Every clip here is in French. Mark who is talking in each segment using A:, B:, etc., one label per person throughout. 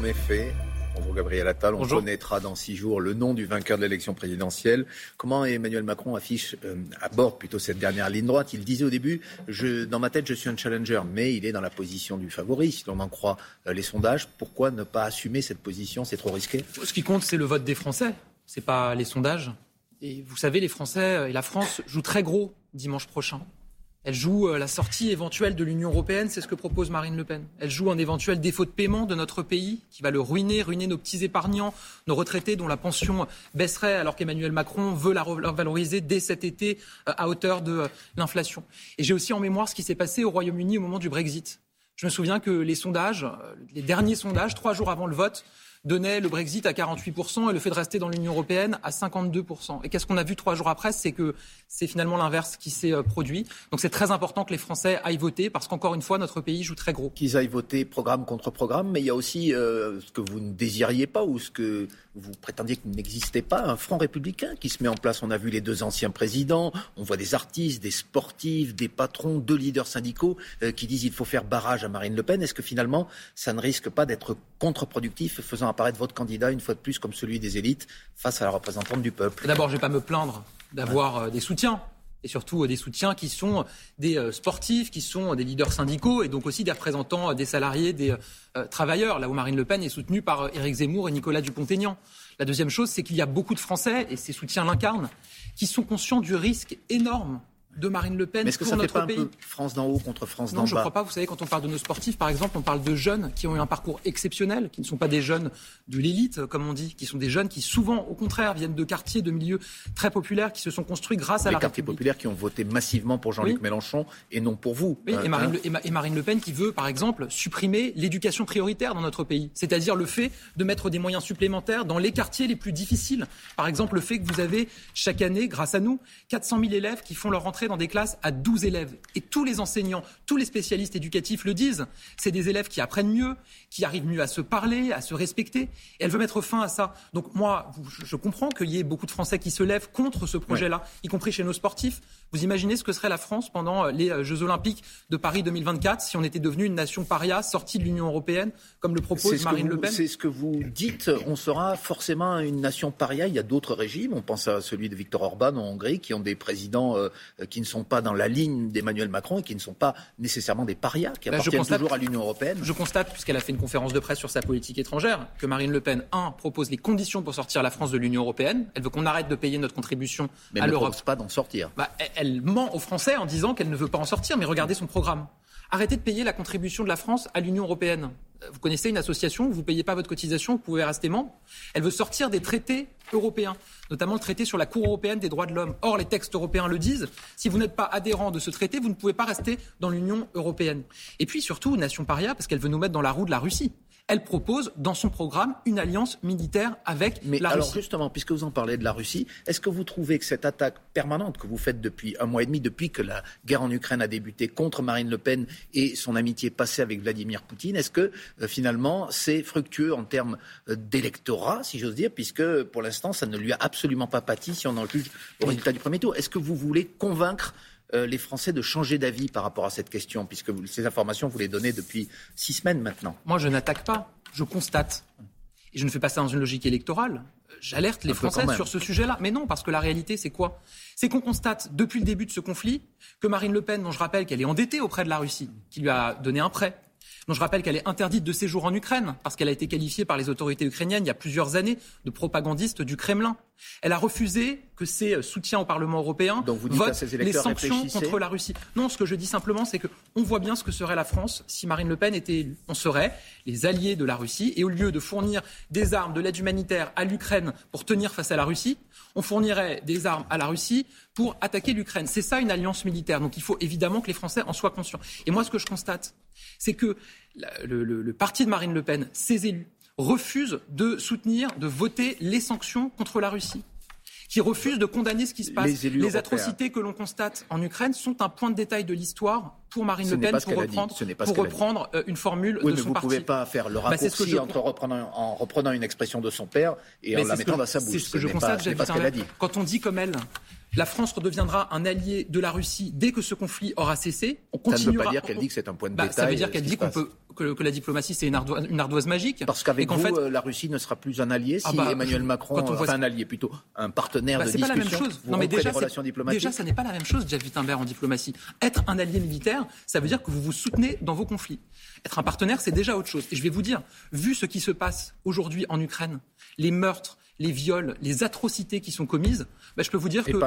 A: en effet. Bonjour Gabriel Attal. On connaîtra dans six jours le nom du vainqueur de l'élection présidentielle. Comment Emmanuel Macron affiche, euh, aborde plutôt cette dernière ligne droite? Il disait au début, je, dans ma tête, je suis un challenger, mais il est dans la position du favori, si l'on en croit euh, les sondages. Pourquoi ne pas assumer cette position? C'est trop risqué
B: Ce qui compte, c'est le vote des Français. C'est pas les sondages. Et vous savez, les Français et la France jouent très gros dimanche prochain. Elle joue euh, la sortie éventuelle de l'Union européenne, c'est ce que propose Marine Le Pen. Elle joue un éventuel défaut de paiement de notre pays qui va le ruiner, ruiner nos petits épargnants, nos retraités dont la pension baisserait alors qu'Emmanuel Macron veut la revaloriser dès cet été euh, à hauteur de euh, l'inflation. J'ai aussi en mémoire ce qui s'est passé au Royaume-Uni au moment du Brexit. Je me souviens que les sondages, les derniers sondages, trois jours avant le vote, donnait le Brexit à 48% et le fait de rester dans l'Union européenne à 52%. Et qu'est-ce qu'on a vu trois jours après C'est que c'est finalement l'inverse qui s'est euh, produit. Donc c'est très important que les Français aillent voter parce qu'encore une fois, notre pays joue très gros.
A: Qu'ils aillent voter programme contre programme, mais il y a aussi euh, ce que vous ne désiriez pas ou ce que vous prétendiez qu'il n'existait pas, un front républicain qui se met en place. On a vu les deux anciens présidents, on voit des artistes, des sportifs, des patrons, deux leaders syndicaux euh, qui disent qu'il faut faire barrage à Marine Le Pen. Est-ce que finalement, ça ne risque pas d'être contre-productif, faisant apparaître votre candidat une fois de plus comme celui des élites face à la représentante du peuple
B: D'abord, je ne vais pas me plaindre d'avoir euh, des soutiens et surtout euh, des soutiens qui sont des sportifs, qui sont des leaders syndicaux et donc aussi des représentants des salariés, des travailleurs, là où Marine Le Pen est soutenue par Éric Zemmour et Nicolas Dupont-Aignan. La deuxième chose, c'est qu'il y a beaucoup de Français, et ces soutiens l'incarnent, qui sont conscients du risque énorme de Marine Le Pen
A: Mais est-ce que
B: ça
A: fait
B: pas
A: Un
B: peu
A: France d'en haut contre France d'en bas
B: Non, je ne crois pas. Vous savez, quand on parle de nos sportifs, par exemple, on parle de jeunes qui ont eu un parcours exceptionnel, qui ne sont pas des jeunes de l'élite, comme on dit, qui sont des jeunes qui souvent, au contraire, viennent de quartiers, de milieux très populaires, qui se sont construits grâce
A: à
B: la
A: quartiers populaires qui ont voté massivement pour Jean-Luc Mélenchon et non pour vous.
B: Oui, et, Marine hein le, et, Marine le Pen qui veut, par exemple, supprimer l'éducation prioritaire dans notre pays, c'est-à-dire le fait de mettre des moyens supplémentaires dans les quartiers les plus difficiles. Par exemple, le fait que vous avez chaque année, grâce à nous, 400 000 élèves qui font leur entrée dans des classes à 12 élèves. Et tous les enseignants, tous les spécialistes éducatifs le disent. C'est des élèves qui apprennent mieux, qui arrivent mieux à se parler, à se respecter. Et elle veut mettre fin à ça. Donc moi, je comprends qu'il y ait beaucoup de Français qui se lèvent contre ce projet-là, y compris chez nos sportifs. Vous imaginez ce que serait la France pendant euh, les euh, Jeux Olympiques de Paris 2024 si on était devenu une nation paria sortie de l'Union européenne, comme le propose Marine Le Pen
A: C'est ce que vous dites. On sera forcément une nation paria. Il y a d'autres régimes. On pense à celui de Viktor Orban en Hongrie, qui ont des présidents euh, qui ne sont pas dans la ligne d'Emmanuel Macron et qui ne sont pas nécessairement des parias, qui appartiennent toujours à l'Union européenne.
B: Je constate, puisqu'elle a fait une conférence de presse sur sa politique étrangère, que Marine Le Pen, un, propose les conditions pour sortir la France de l'Union européenne. Elle veut qu'on arrête de payer notre contribution
A: Mais
B: à l'Europe.
A: Elle ne propose pas d'en sortir.
B: Bah, elle ment aux Français en disant qu'elle ne veut pas en sortir, mais regardez son programme. Arrêtez de payer la contribution de la France à l'Union européenne. Vous connaissez une association, vous ne payez pas votre cotisation, vous pouvez rester membre. Elle veut sortir des traités européens, notamment le traité sur la Cour européenne des droits de l'homme. Or, les textes européens le disent, si vous n'êtes pas adhérent de ce traité, vous ne pouvez pas rester dans l'Union européenne. Et puis surtout, nation paria, parce qu'elle veut nous mettre dans la roue de la Russie elle propose dans son programme une alliance militaire avec
A: Mais
B: la
A: alors justement, puisque vous en parlez de la Russie, est-ce que vous trouvez que cette attaque permanente que vous faites depuis un mois et demi, depuis que la guerre en Ukraine a débuté contre Marine Le Pen et son amitié passée avec Vladimir Poutine, est-ce que euh, finalement c'est fructueux en termes euh, d'électorat, si j'ose dire, puisque pour l'instant ça ne lui a absolument pas pâti si on en juge au résultat du premier tour? Est-ce que vous voulez convaincre euh, les Français de changer d'avis par rapport à cette question, puisque ces informations, vous les donnez depuis six semaines maintenant
B: Moi, je n'attaque pas, je constate. Et je ne fais pas ça dans une logique électorale. J'alerte les Français sur ce sujet-là. Mais non, parce que la réalité, c'est quoi? C'est qu'on constate depuis le début de ce conflit que Marine Le Pen, dont je rappelle qu'elle est endettée auprès de la Russie, qui lui a donné un prêt, dont je rappelle qu'elle est interdite de séjour en Ukraine, parce qu'elle a été qualifiée par les autorités ukrainiennes il y a plusieurs années de propagandiste du Kremlin. Elle a refusé que ses soutiens au Parlement européen votent les sanctions contre la Russie. Non, ce que je dis simplement, c'est qu'on voit bien ce que serait la France si Marine Le Pen était élue. On serait les alliés de la Russie et au lieu de fournir des armes, de l'aide humanitaire à l'Ukraine pour tenir face à la Russie, on fournirait des armes à la Russie pour attaquer l'Ukraine. C'est ça une alliance militaire. Donc il faut évidemment que les Français en soient conscients. Et moi, ce que je constate, c'est que le, le parti de Marine Le Pen, ses élus, refusent de soutenir, de voter les sanctions contre la Russie qui refusent de condamner ce qui se passe. Les, atrocités que l'on constate en Ukraine sont un point de détail de l'histoire pour Marine Le Pen pour reprendre, pour reprendre euh, une formule
A: oui,
B: de
A: mais
B: son
A: parti. Vous ne pouvez pas faire le bah, raccourci entre reprenant, en reprenant une expression de son père et en la mettant dans sa bouche.
B: C'est ce que je constate, pas, pas ce dit. Quand on dit comme elle, la France redeviendra un allié de la Russie dès que ce conflit aura cessé. On continuera.
A: Ça ne veut pas dire qu'elle dit que c'est un point de
B: bah,
A: détail.
B: Ça veut dire qu'elle dit qu'on peut que, la diplomatie c'est une, ardoise, magique.
A: Parce qu'avec vous, fait, euh, la Russie ne sera plus un allié ah si bah, Emmanuel Macron, quand on voit... un allié plutôt, un partenaire bah, de discussion. Pas la même chose. non mais
B: déjà, déjà, ça n'est pas la même chose, Jeff Wittenberg en diplomatie. Être un allié militaire, ça veut dire que vous vous soutenez dans vos conflits. Être un partenaire, c'est déjà autre chose. Et je vais vous dire, vu ce qui se passe aujourd'hui en Ukraine, les meurtres, les viols, les atrocités qui sont commises, bah, je peux vous dire qu'on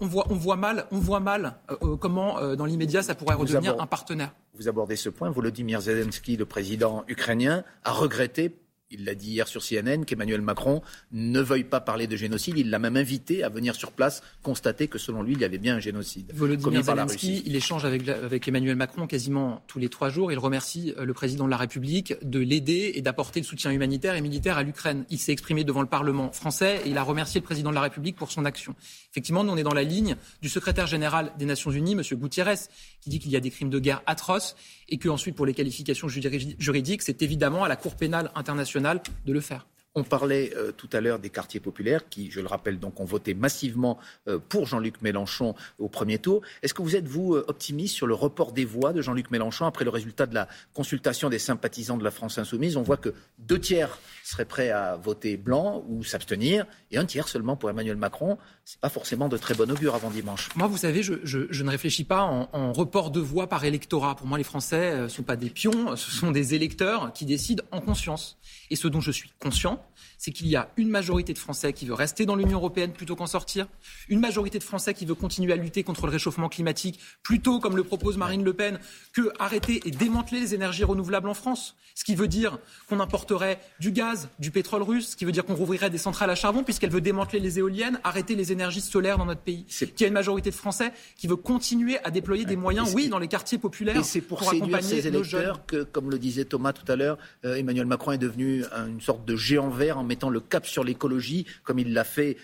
B: voit, on, voit, mal, on voit mal euh, euh, comment, euh, dans l'immédiat, ça pourrait redevenir un partenaire.
A: Vous abordez ce point. Volodymyr Zelensky, le président ukrainien, a regretté il l'a dit hier sur CNN qu'Emmanuel Macron ne veuille pas parler de génocide. Il l'a même invité à venir sur place constater que selon lui, il y avait bien un génocide.
B: Volodymyr Zelensky, il échange avec, avec, Emmanuel Macron quasiment tous les trois jours. Il remercie euh, le président de la République de l'aider et d'apporter le soutien humanitaire et militaire à l'Ukraine. Il s'est exprimé devant le Parlement français et il a remercié le président de la République pour son action. Effectivement, nous on est dans la ligne du secrétaire général des Nations Unies, M. Gutiérrez, qui dit qu'il y a des crimes de guerre atroces et que ensuite, pour les qualifications juridiques, c'est évidemment à la Cour pénale internationale de le faire.
A: On parlait euh, tout à l'heure des quartiers populaires qui, je le rappelle, donc ont voté massivement euh, pour Jean-Luc Mélenchon au premier tour. Est-ce que vous êtes, vous, euh, optimiste sur le report des voix de Jean-Luc Mélenchon après le résultat de la consultation des sympathisants de la France insoumise? On voit que deux tiers seraient prêts à voter blanc ou s'abstenir et un tiers seulement pour Emmanuel Macron. Ce n'est pas forcément de très bon augure avant dimanche.
B: Moi, vous savez, je, ne réfléchis pas en, en, report de voix par électorat. Pour moi, les Français ne sont pas des pions, ce sont des électeurs qui décident en conscience. Et ce dont je suis conscient, c'est qu'il y a une majorité de Français qui veut rester dans l'Union européenne plutôt qu'en sortir, une majorité de Français qui veut continuer à lutter contre le réchauffement climatique plutôt, comme le propose Marine Le Pen, que arrêter et démanteler les énergies renouvelables en France. Ce qui veut dire qu'on importerait du gaz, du pétrole russe, ce qui veut dire qu'on rouvrirait des centrales à charbon puisqu'elle veut démanteler les éoliennes, arrêter les énergies solaires dans notre pays. Qu'il y a une majorité de Français qui veut continuer à déployer des moyens, oui, dans les quartiers populaires. Et
A: c'est pour, accompagner ces électeurs que, comme le disait Thomas tout à l'heure, euh, Emmanuel Macron est devenu une sorte de géant vert en mettant le cap sur l'écologie, comme il l'a fait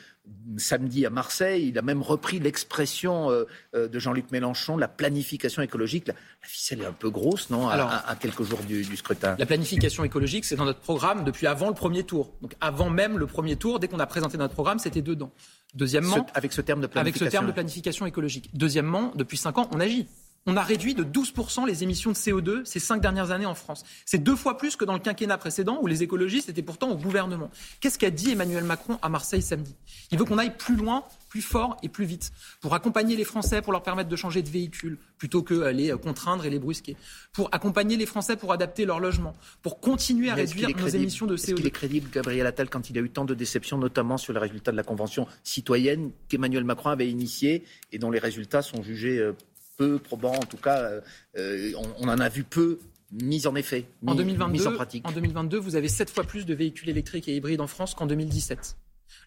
A: samedi à Marseille. Il a même repris l'expression euh, euh, de Jean-Luc Mélenchon, la planification écologique. La, ficelle est un peu grosse, non à, quelques jours du, scrutin?
B: La planification écologique, c'est dans notre programme depuis avant le premier tour. Donc avant même le premier tour, dès qu'on a présenté notre programme, c'était dedans. Deuxièmement,
A: avec ce terme de
B: planification. Avec ce terme de planification écologique. Deuxièmement, depuis cinq ans, on agit on a réduit de 12% les émissions de CO2 ces cinq dernières années en France. C'est deux fois plus que dans le quinquennat précédent où les écologistes étaient pourtant au gouvernement. Qu'est-ce qu'a dit Emmanuel Macron à Marseille samedi? Il veut qu'on aille plus loin, plus fort et plus vite pour accompagner les Français, pour leur permettre de changer de véhicule plutôt que les contraindre et les brusquer, pour accompagner les Français pour adapter leur logement, pour continuer à réduire nos émissions de CO2.
A: Est-ce qu'il est crédible, Gabriel Attal, quand il a eu tant de déceptions, notamment sur les résultats de la Convention citoyenne qu'Emmanuel Macron avait initiée et dont les résultats sont jugés euh, peu probant, en tout cas, euh, euh, on, en a vu peu mis en effet, mis en, 2022, en pratique.
B: En 2022, vous avez sept fois plus de véhicules électriques et hybrides en France qu'en 2017.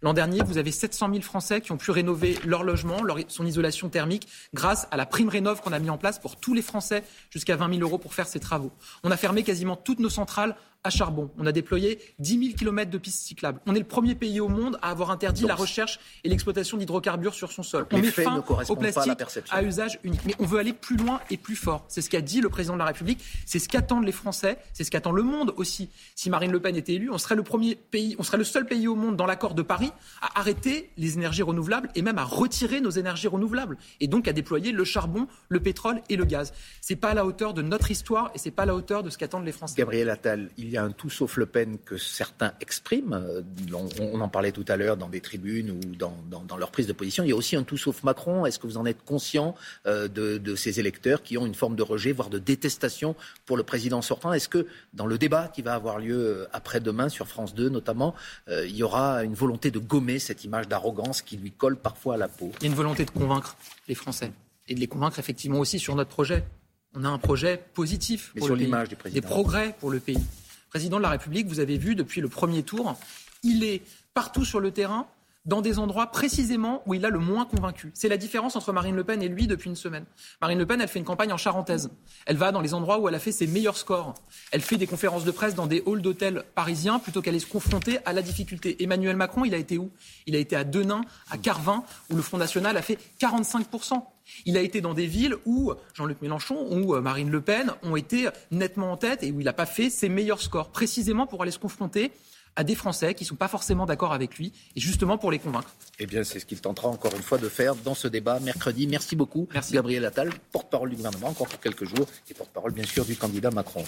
B: L'an dernier, vous avez 700 000 Français qui ont pu rénover leur logement, leur, son isolation thermique, grâce à la prime rénov qu'on a mis en place pour tous les Français, jusqu'à 20 000 euros pour faire ces travaux. On a fermé quasiment toutes nos centrales à charbon. On a déployé 10 000 km de pistes cyclables. On est le premier pays au monde à avoir interdit la recherche et l'exploitation d'hydrocarbures sur son sol. On met fin au plastique à, usage unique. Mais on veut aller plus loin et plus fort. C'est ce qu'a dit le président de la République. C'est ce qu'attendent les Français. C'est ce qu'attend le monde aussi. Si Marine Le Pen était élue, on serait le premier pays, on serait le seul pays au monde dans l'accord de Paris à arrêter les énergies renouvelables et même à retirer nos énergies renouvelables et donc à déployer le charbon, le pétrole et le gaz. C'est pas à la hauteur de notre histoire et c'est pas à la hauteur de ce qu'attendent les Français.
A: Gabriel Attal, il y a un tout sauf Le Pen que certains expriment. Euh, on, en parlait tout à l'heure dans des tribunes ou dans, leur prise de position. Il y a aussi un tout sauf Macron. Est-ce que vous en êtes conscient euh, de, ces électeurs qui ont une forme de rejet, voire de détestation pour le président sortant? Est-ce que dans le débat qui va avoir lieu euh, après-demain sur France 2 notamment, il y aura une volonté de gommer cette image d'arrogance qui lui colle parfois à la peau?
B: Il y a une volonté de convaincre les Français et de les convaincre effectivement aussi sur notre projet. On a un projet positif pour le pays, des progrès pour le pays. Président de la République, vous avez vu depuis le premier tour, il est partout sur le terrain dans des endroits précisément où il a le moins convaincu. C'est la différence entre Marine Le Pen et lui depuis une semaine. Marine Le Pen, elle fait une campagne en charentaise. Elle va dans les endroits où elle a fait ses meilleurs scores. Elle fait des conférences de presse dans des halls d'hôtels parisiens plutôt qu'aller se confronter à la difficulté. Emmanuel Macron, il a été où? Il a été à Denain, à Carvin, où le Front National a fait 45%. Il a été dans des villes où Jean-Luc Mélenchon ou euh, Marine Le Pen ont été nettement en tête et où il n'a pas fait ses meilleurs scores, précisément pour aller se confronter à des Français qui ne sont pas forcément d'accord avec lui, et justement pour les convaincre.
A: Eh bien, c'est ce qu'il tentera encore une fois de faire dans ce débat mercredi. Merci beaucoup, Merci. Gabriel Attal, porte-parole du gouvernement, encore pour quelques jours, et porte-parole bien sûr du candidat Macron.